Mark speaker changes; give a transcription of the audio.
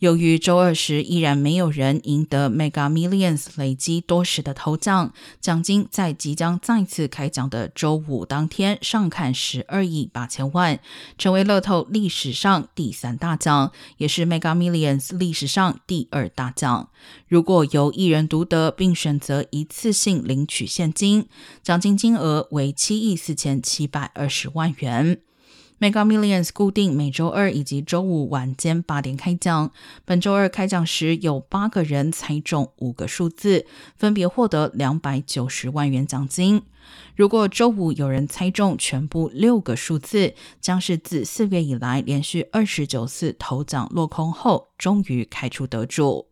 Speaker 1: 由于周二时依然没有人赢得 Mega Millions 累积多时的头奖，奖金在即将再次开奖的周五当天上看十二亿八千万，成为乐透历史上第三大奖，也是 Mega Millions 历史上第二大奖。如果由一人独得，并选择一次性领取现金，奖金金额为七亿四千七百二十万元。Mega Millions 固定每周二以及周五晚间八点开奖。本周二开奖时，有八个人猜中五个数字，分别获得两百九十万元奖金。如果周五有人猜中全部六个数字，将是自四月以来连续二十九次头奖落空后，终于开出得主。